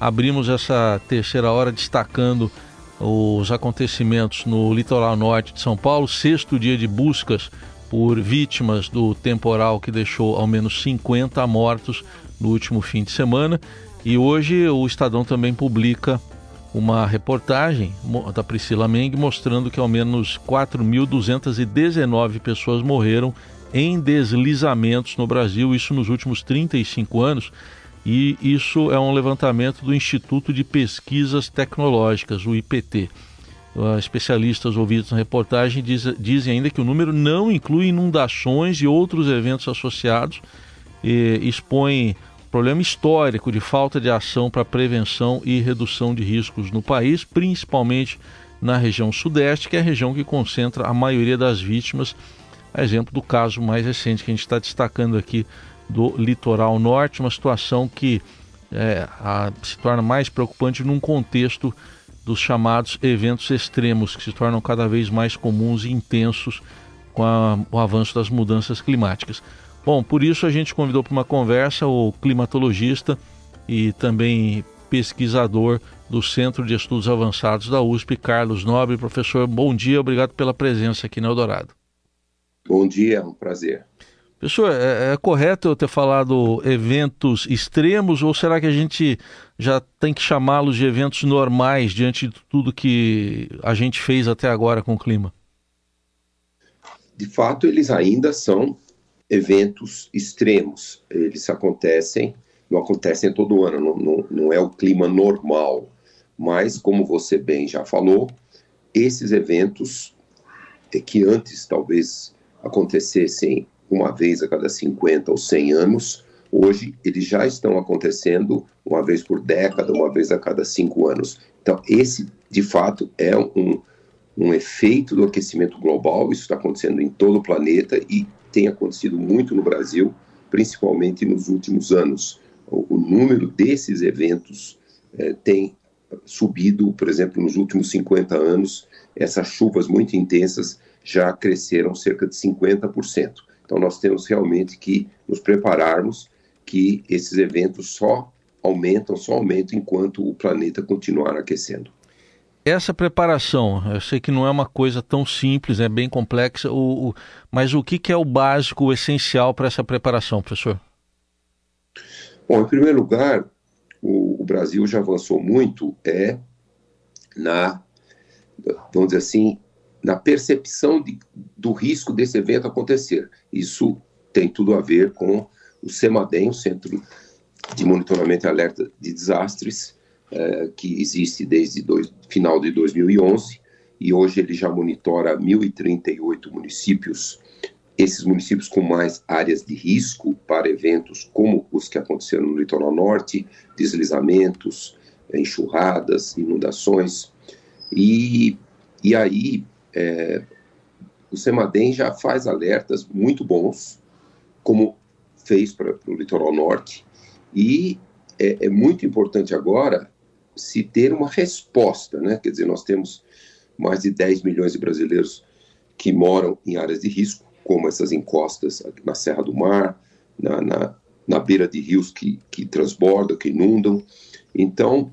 Abrimos essa terceira hora destacando os acontecimentos no litoral norte de São Paulo, sexto dia de buscas por vítimas do temporal que deixou ao menos 50 mortos no último fim de semana. E hoje o Estadão também publica uma reportagem da Priscila Meng mostrando que ao menos 4.219 pessoas morreram em deslizamentos no Brasil, isso nos últimos 35 anos e isso é um levantamento do Instituto de Pesquisas Tecnológicas, o IPT. Uh, especialistas ouvidos na reportagem diz, dizem ainda que o número não inclui inundações e outros eventos associados e expõe problema histórico de falta de ação para prevenção e redução de riscos no país, principalmente na região sudeste, que é a região que concentra a maioria das vítimas. A exemplo do caso mais recente que a gente está destacando aqui do litoral norte, uma situação que é, a, se torna mais preocupante num contexto dos chamados eventos extremos, que se tornam cada vez mais comuns e intensos com a, o avanço das mudanças climáticas. Bom, por isso a gente convidou para uma conversa o climatologista e também pesquisador do Centro de Estudos Avançados da USP, Carlos Nobre. Professor, bom dia, obrigado pela presença aqui no Eldorado. Bom dia, é um prazer. Professor, é, é, correto eu ter falado eventos extremos ou será que a gente já tem que chamá-los de eventos normais diante de tudo que a gente fez até agora com o clima? De fato, eles ainda são eventos extremos. Eles acontecem, não acontecem todo ano, não, não, não é o clima normal. Mas, como você bem já falou, esses eventos é que antes talvez acontecessem uma vez a cada 50 ou 100 anos. Hoje, eles já estão acontecendo uma vez por década, uma vez a cada cinco anos. Então, esse, de fato, é um, um efeito do aquecimento global. Isso está acontecendo em todo o planeta e tem acontecido muito no Brasil, principalmente nos últimos anos. O, o número desses eventos é, tem subido, por exemplo, nos últimos 50 anos, essas chuvas muito intensas já cresceram cerca de 50%. Então, nós temos realmente que nos prepararmos que esses eventos só aumentam, só aumentam enquanto o planeta continuar aquecendo. Essa preparação, eu sei que não é uma coisa tão simples, é bem complexa, o, o, mas o que, que é o básico, o essencial para essa preparação, professor? Bom, em primeiro lugar, o, o Brasil já avançou muito é na, vamos dizer assim, na percepção de, do risco desse evento acontecer. Isso tem tudo a ver com o CEMADEM, o Centro de Monitoramento e Alerta de Desastres, é, que existe desde final de 2011, e hoje ele já monitora 1.038 municípios, esses municípios com mais áreas de risco para eventos como os que aconteceram no litoral norte, deslizamentos, enxurradas, inundações, e, e aí é, o Semadem já faz alertas muito bons, como fez para o litoral norte, e é, é, muito importante agora se ter uma resposta, né? Quer dizer, nós temos mais de 10 milhões de brasileiros que moram em áreas de risco, como essas encostas na Serra do Mar, na, na, na beira de rios que, que transbordam, que inundam. Então,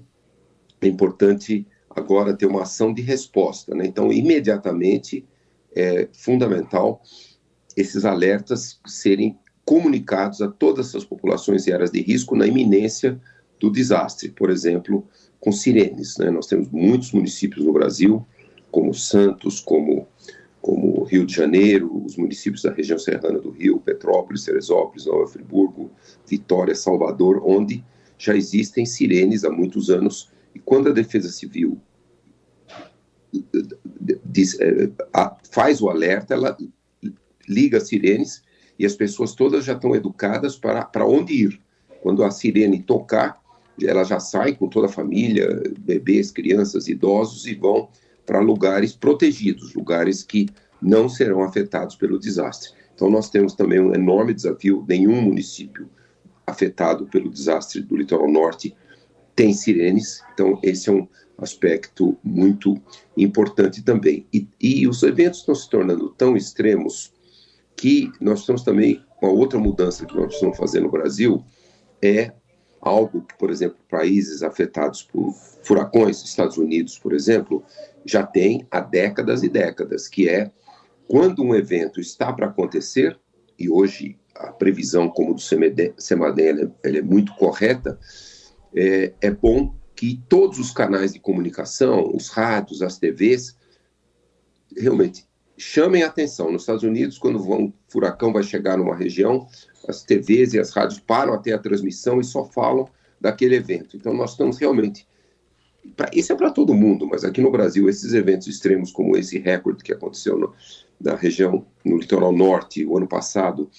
é importante agora ter uma ação de resposta. Né? Então, imediatamente é fundamental esses alertas serem comunicados a todas essas populações e áreas de risco na iminência do desastre, por exemplo, com sirenes. Né? Nós temos muitos municípios no Brasil, como Santos, como, como Rio de Janeiro, os municípios da região serrana do Rio, Petrópolis, Teresópolis, Nova Friburgo, Vitória, Salvador, onde já existem sirenes há muitos anos e quando a Defesa Civil diz, é, faz o alerta, ela liga as sirenes e as pessoas todas já estão educadas para, para onde ir. Quando a sirene tocar, ela já sai com toda a família, bebês, crianças, idosos e vão para lugares protegidos, lugares que não serão afetados pelo desastre. Então nós temos também um enorme desafio, nenhum município afetado pelo desastre do litoral norte tem sirenes, então esse é um aspecto muito importante também. E, e os eventos estão se tornando tão extremos que nós estamos também, uma outra mudança que nós precisamos fazer no Brasil é algo que, por exemplo, países afetados por furacões, Estados Unidos, por exemplo, já tem há décadas e décadas, que é quando um evento está para acontecer, e hoje a previsão como do CEMADEM ela é muito correta, é, é bom que todos os canais de comunicação, os rádios, as TVs, realmente chamem atenção. Nos Estados Unidos, quando um furacão vai chegar numa região, as TVs e as rádios param até a transmissão e só falam daquele evento. Então, nós estamos realmente. Pra, isso é para todo mundo, mas aqui no Brasil, esses eventos extremos, como esse recorde que aconteceu no, na região, no litoral norte, o ano passado,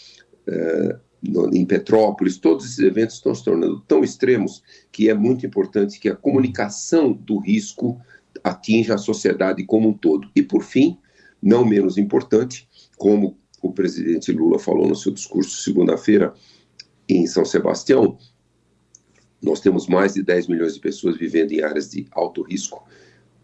uh, no, em Petrópolis, todos esses eventos estão se tornando tão extremos que é muito importante que a comunicação do risco atinja a sociedade como um todo. E, por fim, não menos importante, como o presidente Lula falou no seu discurso segunda-feira em São Sebastião, nós temos mais de 10 milhões de pessoas vivendo em áreas de alto risco.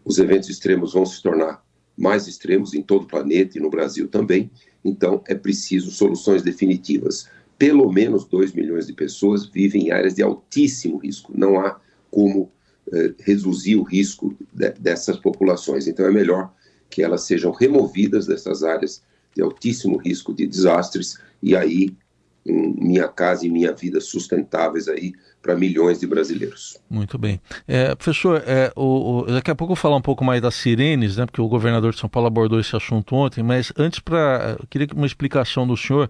Os eventos extremos vão se tornar mais extremos em todo o planeta e no Brasil também, então é preciso soluções definitivas. Pelo menos 2 milhões de pessoas vivem em áreas de altíssimo risco. Não há como eh, reduzir o risco de, dessas populações. Então é melhor que elas sejam removidas dessas áreas de altíssimo risco de desastres e aí minha casa e minha vida sustentáveis aí para milhões de brasileiros. Muito bem. É, professor, é, o, o, daqui a pouco eu vou falar um pouco mais das sirenes, né, porque o governador de São Paulo abordou esse assunto ontem, mas antes, para queria uma explicação do senhor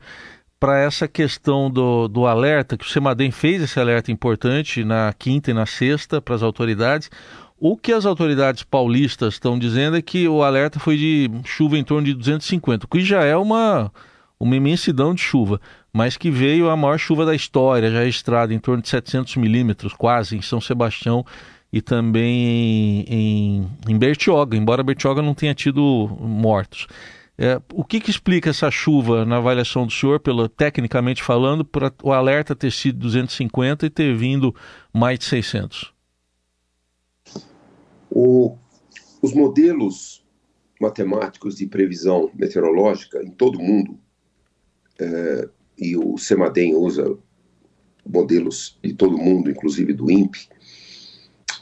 para essa questão do, do alerta, que o Semadem fez esse alerta importante na quinta e na sexta para as autoridades. O que as autoridades paulistas estão dizendo é que o alerta foi de chuva em torno de 250, o que já é uma, uma imensidão de chuva, mas que veio a maior chuva da história, já registrada em torno de 700 milímetros, quase, em São Sebastião e também em, em, em Bertioga, embora Bertioga não tenha tido mortos. É, o que, que, explica essa chuva na avaliação do senhor, pelo, tecnicamente falando, para o alerta ter sido 250 e ter vindo mais de 600? O, os modelos matemáticos de previsão meteorológica em todo o mundo, é, e o CEMADEM usa modelos de todo mundo, inclusive do INPE,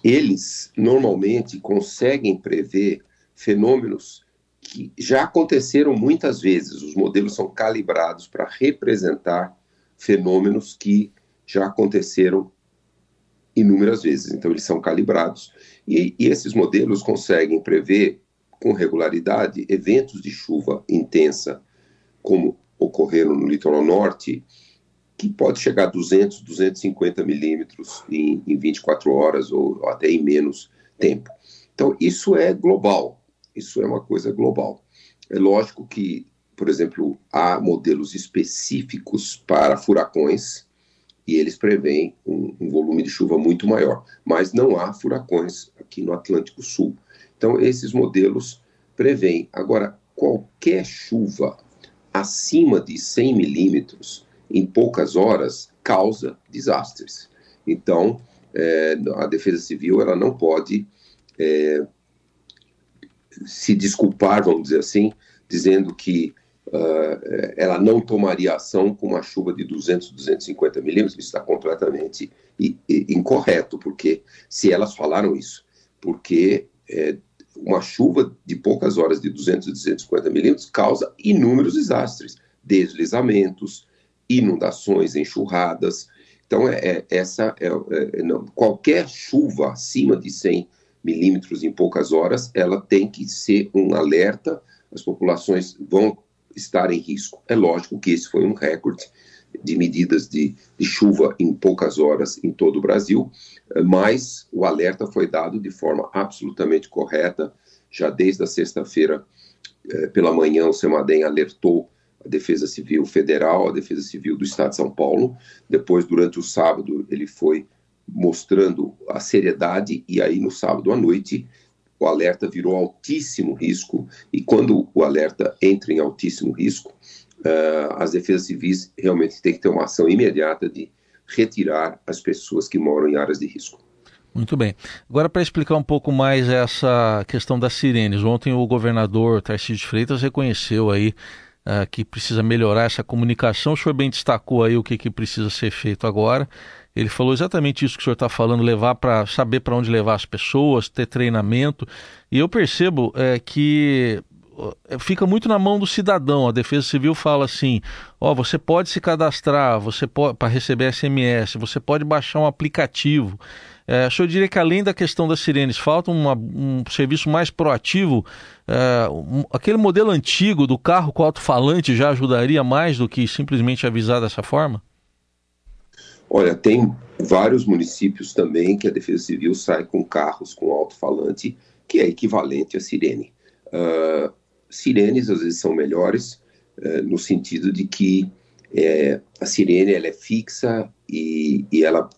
eles normalmente conseguem prever fenômenos que já aconteceram muitas vezes. Os modelos são calibrados para representar fenômenos que já aconteceram inúmeras vezes. Então, eles são calibrados e, e esses modelos conseguem prever com regularidade eventos de chuva intensa, como ocorreram no litoral norte, que pode chegar a 200, 250 milímetros em, em 24 horas ou, ou até em menos tempo. Então, isso é global, isso é uma coisa global. É lógico que, por exemplo, há modelos específicos para furacões, e eles preveem um, um, volume de chuva muito maior. Mas não há furacões aqui no Atlântico Sul. Então, esses modelos preveem. Agora, qualquer chuva acima de 100 milímetros em poucas horas causa desastres. Então, é, a Defesa Civil ela não pode é, se desculpar, vamos dizer assim, dizendo que uh, ela não tomaria ação com uma chuva de 200, 250 milímetros, isso está completamente incorreto, porque se elas falaram isso, porque é, uma chuva de poucas horas de 200, 250 milímetros causa inúmeros desastres, deslizamentos, inundações, enxurradas. Então, é, é essa é, é, não, qualquer chuva acima de 100 milímetros em poucas horas, ela tem que ser um alerta. As populações vão estar em risco. É lógico que esse foi um recorde de medidas de, de, chuva em poucas horas em todo o Brasil, mas o alerta foi dado de forma absolutamente correta. Já desde a sexta-feira eh, pela manhã, o CEMADEM alertou a Defesa Civil Federal, a Defesa Civil do Estado de São Paulo. Depois, durante o sábado, ele foi mostrando a seriedade, e aí no sábado à noite o alerta virou altíssimo risco, e quando o alerta entra em altíssimo risco, uh, as defesas civis realmente têm que ter uma ação imediata de retirar as pessoas que moram em áreas de risco. Muito bem. Agora, para explicar um pouco mais essa questão das sirenes, ontem o governador Tarcísio de Freitas reconheceu aí uh, que precisa melhorar essa comunicação. O senhor bem destacou aí o que, que precisa ser feito agora ele falou exatamente isso que o senhor está falando, levar para saber para onde levar as pessoas, ter treinamento. E eu percebo é, que fica muito na mão do cidadão. A Defesa Civil fala assim: ó, oh, você pode se cadastrar, você pode para receber SMS, você pode baixar um aplicativo. É, o senhor diria que além da questão das sirenes, falta uma, um serviço mais proativo? É, um, aquele modelo antigo do carro com alto-falante já ajudaria mais do que simplesmente avisar dessa forma? Olha, tem vários municípios também que a Defesa Civil sai com carros com alto-falante, que é equivalente à sirene. Uh, sirenes às vezes são melhores, uh, no sentido de que é, a sirene ela é fixa e, e ela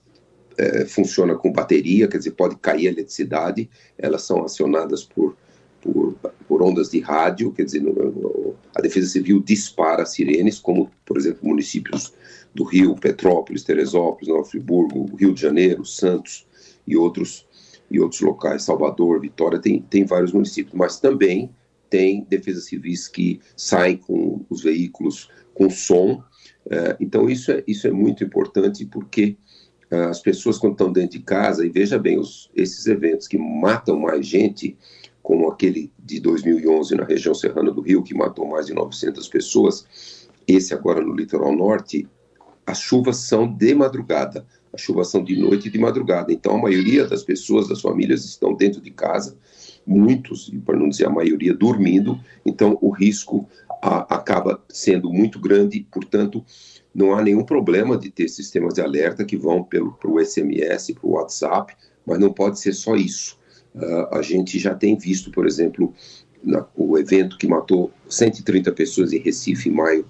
é, funciona com bateria, quer dizer, pode cair a eletricidade, elas são acionadas por, por, por ondas de rádio, quer dizer, no, no, a Defesa Civil dispara sirenes, como, por exemplo, municípios do Rio, Petrópolis, Teresópolis, Nova Friburgo, Rio de Janeiro, Santos e outros, e outros locais, Salvador, Vitória, tem, tem vários municípios, mas também tem defesas civis que saem com os veículos com som, uh, então isso é, isso é muito importante porque as pessoas quando estão dentro de casa, e veja bem, os, esses eventos que matam mais gente, como aquele de 2011 na região serrana do Rio, que matou mais de 900 pessoas, esse agora no litoral norte, as chuvas são de madrugada, as chuvas são de noite e de madrugada. Então, a maioria das pessoas, das famílias, estão dentro de casa, muitos, para não dizer a maioria, dormindo. Então, o risco a, acaba sendo muito grande. Portanto, não há nenhum problema de ter sistemas de alerta que vão pelo o SMS, para o WhatsApp, mas não pode ser só isso. Uh, a gente já tem visto, por exemplo, na, o evento que matou 130 pessoas em Recife em maio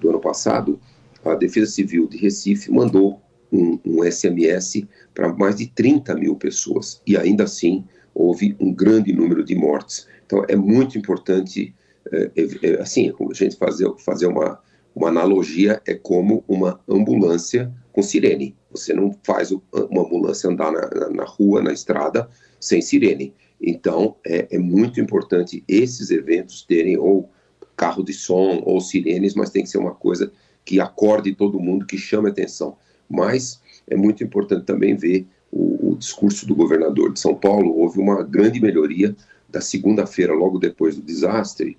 do ano passado, a Defesa Civil de Recife mandou um, um SMS para mais de 30 mil pessoas e ainda assim houve um grande número de mortes. Então é muito importante, é, é, assim, a gente fazer, fazer uma, uma analogia é como uma ambulância com sirene. Você não faz uma ambulância andar na, na rua, na estrada, sem sirene. Então, é, é, muito importante esses eventos terem ou carro de som ou sirenes, mas tem que ser uma coisa que acorde todo mundo, que chame atenção. Mas é muito importante também ver o, o discurso do governador de São Paulo. Houve uma grande melhoria da segunda-feira, logo depois do desastre,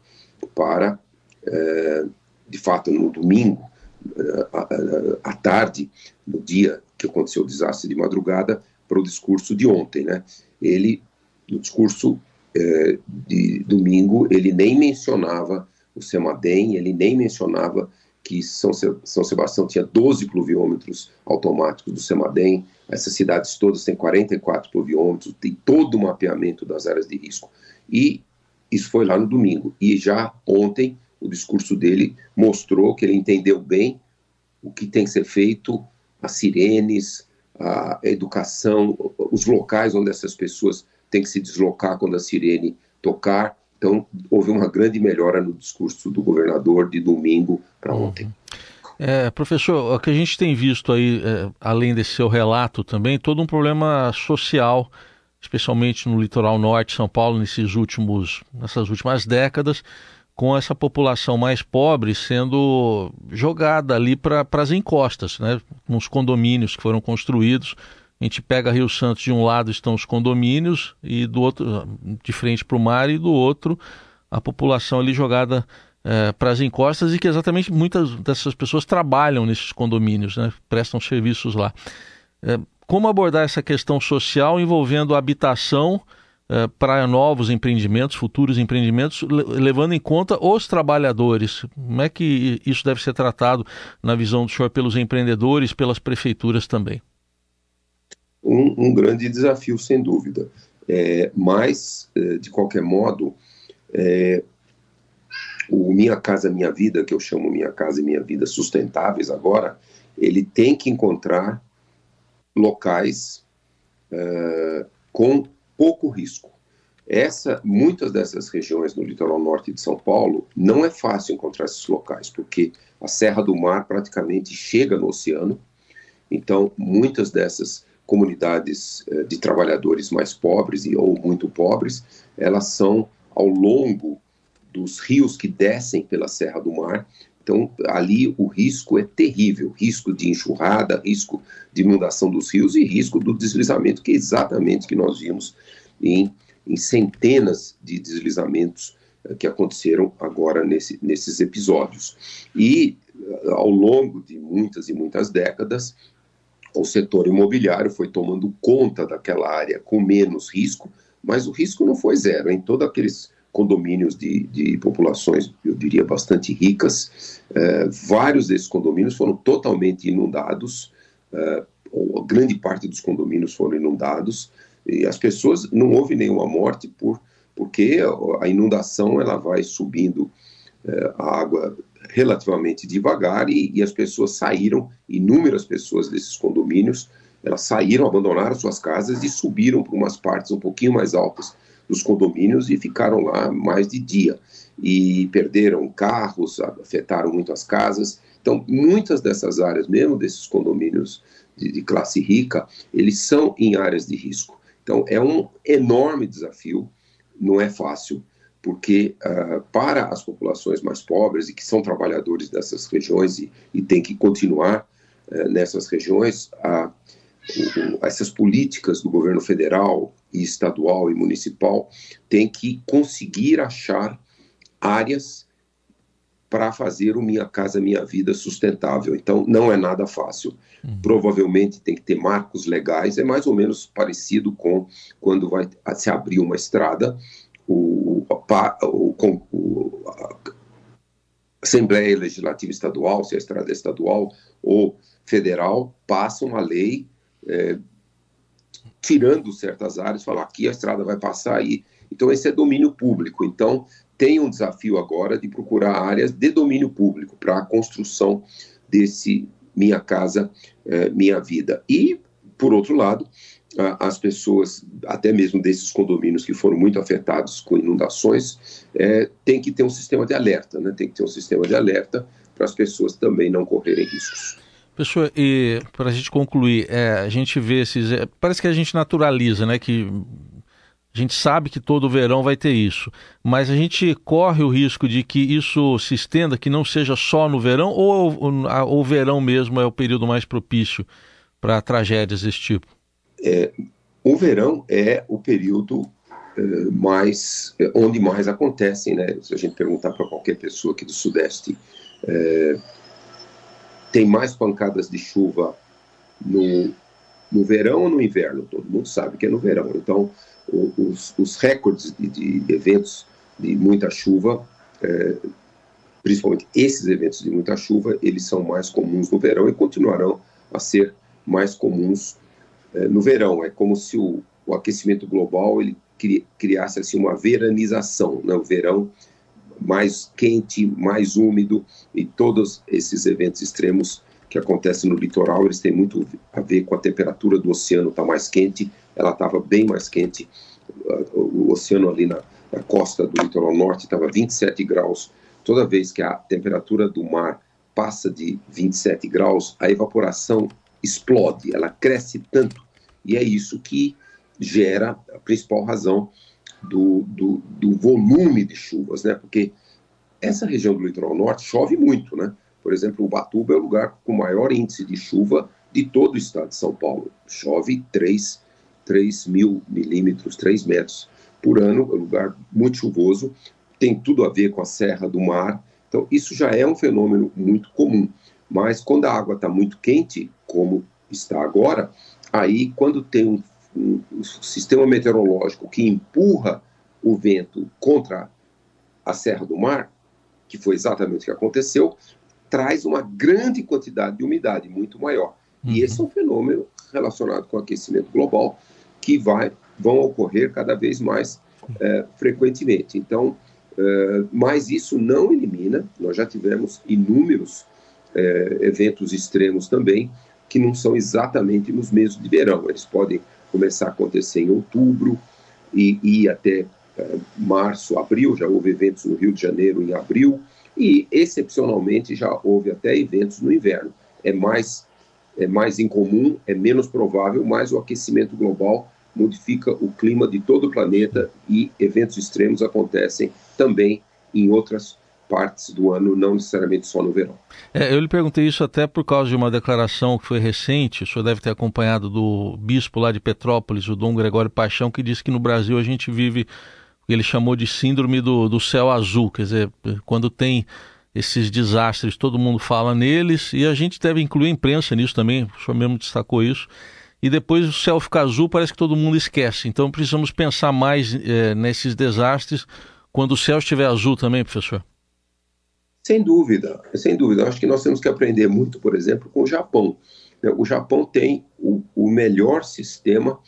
para é, de fato, no domingo, à tarde, no dia que aconteceu o desastre de madrugada, para o discurso de ontem, né? Ele, no discurso é, de domingo, ele nem mencionava o Semadem, ele nem mencionava que São, São Sebastião tinha 12 pluviômetros automáticos do Semadem, essas cidades todas têm 44 pluviômetros, tem todo o mapeamento das áreas de risco. E isso foi lá no domingo. E já ontem o discurso dele mostrou que ele entendeu bem o que tem que ser feito, as sirenes, a educação, os locais onde essas pessoas têm que se deslocar quando a sirene tocar. Então, houve uma grande melhora no discurso do governador de domingo para uhum. ontem. É, professor, o que a gente tem visto aí, é, além desse seu relato também, todo um problema social, especialmente no litoral norte de São Paulo, nesses últimos, nessas últimas décadas, com essa população mais pobre sendo jogada ali para as encostas, né? nos condomínios que foram construídos. A gente pega Rio Santos, de um lado estão os condomínios, e do outro, de frente para o mar, e do outro, a população ali jogada é, para as encostas, e que exatamente muitas dessas pessoas trabalham nesses condomínios, né? prestam serviços lá. É, como abordar essa questão social envolvendo habitação eh, para novos empreendimentos, futuros empreendimentos, levando em conta os trabalhadores. Como é que isso deve ser tratado na visão do senhor pelos empreendedores, pelas prefeituras também? Um, um grande desafio, sem dúvida. É, mas, é, de qualquer modo, é, o Minha Casa Minha Vida, que eu chamo Minha Casa e Minha Vida Sustentáveis agora, ele tem que encontrar locais é, com pouco risco. Essa, muitas dessas regiões no litoral norte de São Paulo, não é fácil encontrar esses locais, porque a Serra do Mar praticamente chega no oceano. Então, muitas dessas comunidades eh, de trabalhadores mais pobres e ou muito pobres, elas são ao longo dos rios que descem pela Serra do Mar. Então, ali o risco é terrível: risco de enxurrada, risco de inundação dos rios e risco do deslizamento, que é exatamente o que nós vimos em, em centenas de deslizamentos uh, que aconteceram agora nesse, nesses episódios. E uh, ao longo de muitas e muitas décadas, o setor imobiliário foi tomando conta daquela área com menos risco, mas o risco não foi zero. Em todos aqueles condomínios de, de populações, eu diria, bastante ricas, eh, vários desses condomínios foram totalmente inundados, eh, ou grande parte dos condomínios foram inundados, e as pessoas, não houve nenhuma morte por, porque a inundação ela vai subindo eh, a água relativamente devagar e, e, as pessoas saíram, inúmeras pessoas desses condomínios, elas saíram, abandonaram suas casas e subiram para umas partes um pouquinho mais altas dos condomínios e ficaram lá mais de dia. E perderam carros, afetaram muito as casas. Então, muitas dessas áreas, mesmo desses condomínios de, de classe rica, eles são em áreas de risco. Então, é um enorme desafio, não é fácil porque uh, para as populações mais pobres e que são trabalhadores dessas regiões e, e têm que continuar uh, nessas regiões, uh, essas políticas do governo federal e estadual e municipal têm que conseguir achar áreas para fazer o Minha Casa Minha Vida sustentável. Então, não é nada fácil. Uhum. Provavelmente tem que ter marcos legais, é mais ou menos parecido com quando vai se abrir uma estrada o, o, o, a Assembleia Legislativa Estadual, se a estrada é estadual ou federal, passa uma lei é, tirando certas áreas, falar aqui a estrada vai passar aí. Então, esse é domínio público. Então, tem um desafio agora de procurar áreas de domínio público para a construção desse Minha Casa, é, Minha Vida. E, por outro lado, as pessoas, até mesmo desses condomínios que foram muito afetados com inundações, é, tem que ter um sistema de alerta, né? tem que ter um sistema de alerta para as pessoas também não correrem riscos. Pessoal, e para a gente concluir, é, a gente vê esses. É, parece que a gente naturaliza, né? Que a gente sabe que todo verão vai ter isso, mas a gente corre o risco de que isso se estenda, que não seja só no verão, ou o verão mesmo é o período mais propício para tragédias desse tipo? É, o verão é o período é, mais é, onde mais acontecem, né? Se a gente perguntar para qualquer pessoa aqui do Sudeste, é, tem mais pancadas de chuva no, no verão ou no inverno? Todo mundo sabe que é no verão. Então, os, os, recordes de, de, eventos de muita chuva, é, principalmente esses eventos de muita chuva, eles são mais comuns no verão e continuarão a ser mais comuns no verão. É como se o, o aquecimento global ele cri, criasse assim uma veranização, né? o verão mais quente, mais úmido e todos esses eventos extremos que acontecem no litoral, eles têm muito a ver com a temperatura do oceano está mais quente, ela estava bem mais quente, o oceano ali na, na costa do litoral norte estava 27 graus. Toda vez que a temperatura do mar passa de 27 graus, a evaporação explode, ela cresce tanto. E é isso que gera a principal razão do, do, do, volume de chuvas, né? Porque essa região do litoral norte chove muito, né? Por exemplo, Ubatuba é o lugar com maior índice de chuva de todo o estado de São Paulo. Chove 3, 3 mil milímetros, 3 metros por ano, é um lugar muito chuvoso, tem tudo a ver com a Serra do Mar. Então, isso já é um fenômeno muito comum. Mas quando a água está muito quente, como está agora, aí quando tem um, um, um, sistema meteorológico que empurra o vento contra a Serra do Mar, que foi exatamente o que aconteceu, traz uma grande quantidade de umidade, muito maior. Uhum. E esse é um fenômeno relacionado com o aquecimento global que vai, vão ocorrer cada vez mais é, frequentemente. Então, é, mas isso não elimina, nós já tivemos inúmeros é, eventos extremos também, que não são exatamente nos meses de verão. Eles podem começar a acontecer em outubro e ir até é, março, abril. Já houve eventos no Rio de Janeiro em abril e, excepcionalmente, já houve até eventos no inverno. É mais, é mais incomum, é menos provável, mas o aquecimento global modifica o clima de todo o planeta e eventos extremos acontecem também em outras partes do ano, não necessariamente só no verão. É, eu lhe perguntei isso até por causa de uma declaração que foi recente, o senhor deve ter acompanhado do bispo lá de Petrópolis, o Dom Gregório Paixão, que disse que no Brasil a gente vive o que ele chamou de síndrome do, do céu azul, quer dizer, quando tem esses desastres, todo mundo fala neles, e a gente deve incluir a imprensa nisso também, o senhor mesmo destacou isso, e depois o céu fica azul, parece que todo mundo esquece. Então precisamos pensar mais é, nesses desastres quando o céu estiver azul também, professor. Sem dúvida, sem dúvida. Acho que nós temos que aprender muito, por exemplo, com o Japão. Né, o Japão tem o, o melhor sistema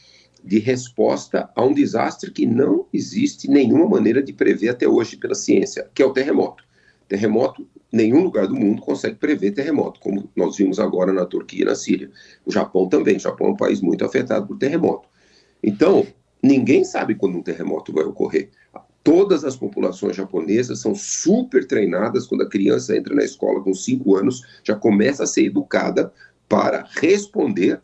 de resposta a um desastre que não existe nenhuma maneira de prever até hoje pela ciência, que é o terremoto. Terremoto, nenhum lugar do mundo consegue prever terremoto, como nós vimos agora na Turquia e na Síria. O Japão também. O Japão é um país muito afetado por terremoto. Então, ninguém sabe quando um terremoto vai ocorrer. Todas as populações japonesas são super treinadas quando a criança entra na escola com 5 anos, já começa a ser educada para responder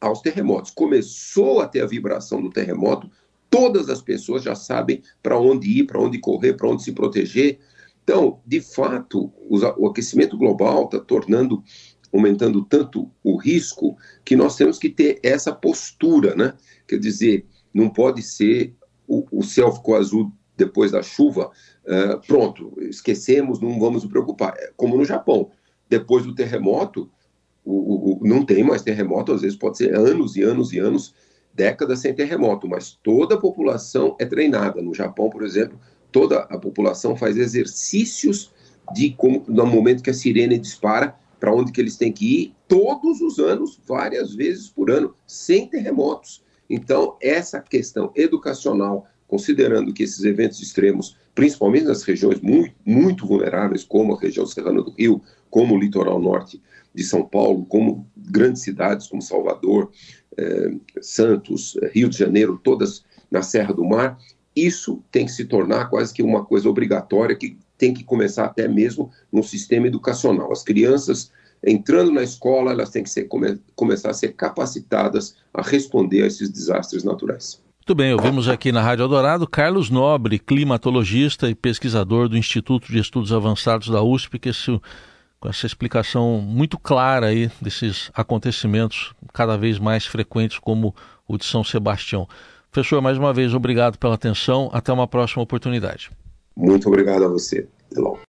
aos terremotos. Começou a ter a vibração do terremoto, todas as pessoas já sabem para onde ir, para onde correr, para onde se proteger, então, de fato, o aquecimento global está tornando, aumentando tanto o risco que nós temos que ter essa postura, né? Quer dizer, não pode ser o, o céu ficou azul depois da chuva, uh, pronto, esquecemos, não vamos nos preocupar. É como no Japão, depois do terremoto, o, o, não tem mais terremoto, às vezes pode ser anos e anos e anos, décadas sem terremoto, mas toda a população é treinada. No Japão, por exemplo, toda a população faz exercícios de como no momento que a sirene dispara para onde que eles têm que ir todos os anos, várias vezes por ano, sem terremotos. Então, essa questão educacional, considerando que esses eventos extremos, principalmente nas regiões muito, muito vulneráveis, como a região serrana do Rio, como o litoral norte de São Paulo, como grandes cidades como Salvador, eh, Santos, Rio de Janeiro, todas na Serra do Mar, isso tem que se tornar quase que uma coisa obrigatória que tem que começar até mesmo no sistema educacional. As crianças entrando na escola, elas têm que ser, come, começar a ser capacitadas a responder a esses desastres naturais. Muito bem, ouvimos aqui na Rádio Eldorado Carlos Nobre, climatologista e pesquisador do Instituto de Estudos Avançados da USP, que esse, com essa explicação muito clara aí desses acontecimentos cada vez mais frequentes como o de São Sebastião. Professor, mais uma vez, obrigado pela atenção. Até uma próxima oportunidade. Muito obrigado a você. Até logo.